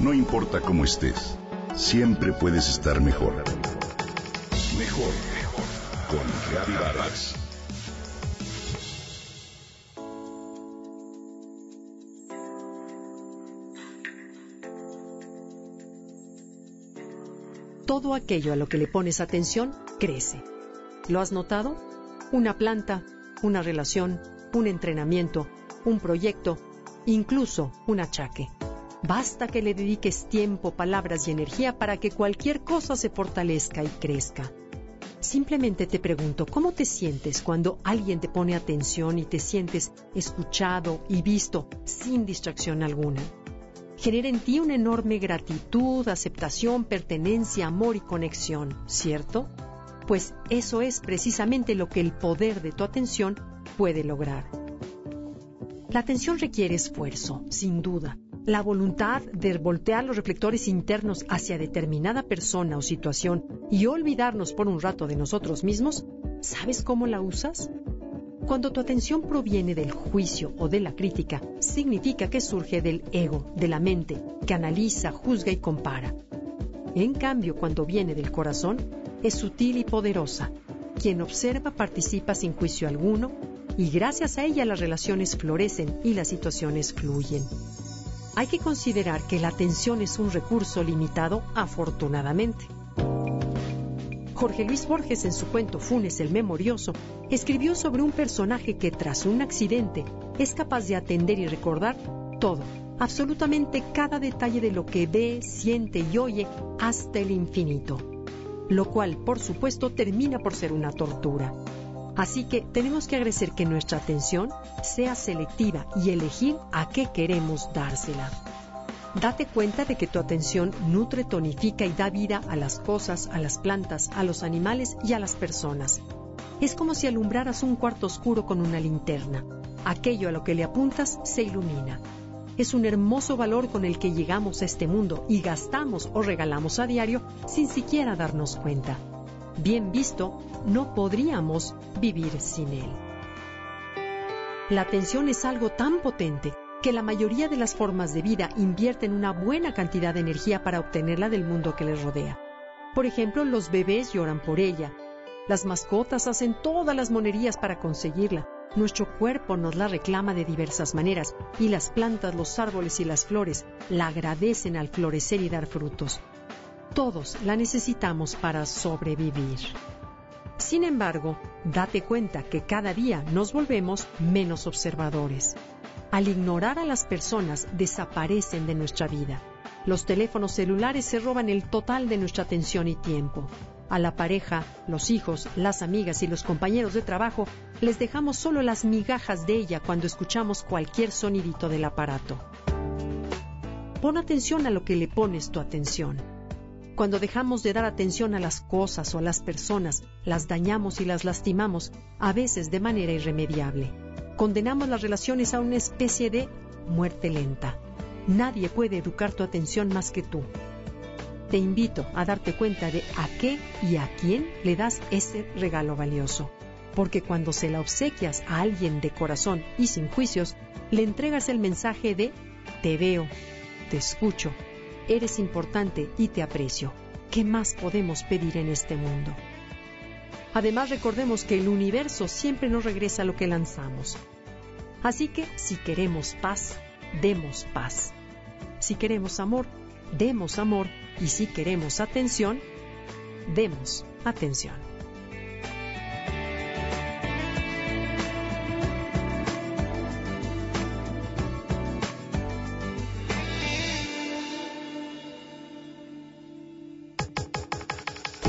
No importa cómo estés, siempre puedes estar mejor. Mejor, mejor. Con Reavivadas. Todo aquello a lo que le pones atención crece. ¿Lo has notado? Una planta, una relación, un entrenamiento, un proyecto, incluso un achaque. Basta que le dediques tiempo, palabras y energía para que cualquier cosa se fortalezca y crezca. Simplemente te pregunto, ¿cómo te sientes cuando alguien te pone atención y te sientes escuchado y visto sin distracción alguna? Genera en ti una enorme gratitud, aceptación, pertenencia, amor y conexión, ¿cierto? Pues eso es precisamente lo que el poder de tu atención puede lograr. La atención requiere esfuerzo, sin duda. La voluntad de voltear los reflectores internos hacia determinada persona o situación y olvidarnos por un rato de nosotros mismos, ¿sabes cómo la usas? Cuando tu atención proviene del juicio o de la crítica, significa que surge del ego, de la mente, que analiza, juzga y compara. En cambio, cuando viene del corazón, es sutil y poderosa. Quien observa participa sin juicio alguno y gracias a ella las relaciones florecen y las situaciones fluyen. Hay que considerar que la atención es un recurso limitado afortunadamente. Jorge Luis Borges en su cuento Funes el Memorioso escribió sobre un personaje que tras un accidente es capaz de atender y recordar todo, absolutamente cada detalle de lo que ve, siente y oye hasta el infinito, lo cual por supuesto termina por ser una tortura. Así que tenemos que agradecer que nuestra atención sea selectiva y elegir a qué queremos dársela. Date cuenta de que tu atención nutre, tonifica y da vida a las cosas, a las plantas, a los animales y a las personas. Es como si alumbraras un cuarto oscuro con una linterna. Aquello a lo que le apuntas se ilumina. Es un hermoso valor con el que llegamos a este mundo y gastamos o regalamos a diario sin siquiera darnos cuenta bien visto, no podríamos vivir sin él. La atención es algo tan potente que la mayoría de las formas de vida invierten una buena cantidad de energía para obtenerla del mundo que les rodea. Por ejemplo, los bebés lloran por ella, las mascotas hacen todas las monerías para conseguirla, nuestro cuerpo nos la reclama de diversas maneras y las plantas, los árboles y las flores la agradecen al florecer y dar frutos. Todos la necesitamos para sobrevivir. Sin embargo, date cuenta que cada día nos volvemos menos observadores. Al ignorar a las personas, desaparecen de nuestra vida. Los teléfonos celulares se roban el total de nuestra atención y tiempo. A la pareja, los hijos, las amigas y los compañeros de trabajo les dejamos solo las migajas de ella cuando escuchamos cualquier sonidito del aparato. Pon atención a lo que le pones tu atención. Cuando dejamos de dar atención a las cosas o a las personas, las dañamos y las lastimamos, a veces de manera irremediable. Condenamos las relaciones a una especie de muerte lenta. Nadie puede educar tu atención más que tú. Te invito a darte cuenta de a qué y a quién le das ese regalo valioso. Porque cuando se la obsequias a alguien de corazón y sin juicios, le entregas el mensaje de te veo, te escucho, eres importante y te aprecio. ¿Qué más podemos pedir en este mundo? Además recordemos que el universo siempre nos regresa lo que lanzamos. Así que si queremos paz, demos paz. Si queremos amor, demos amor. Y si queremos atención, demos atención.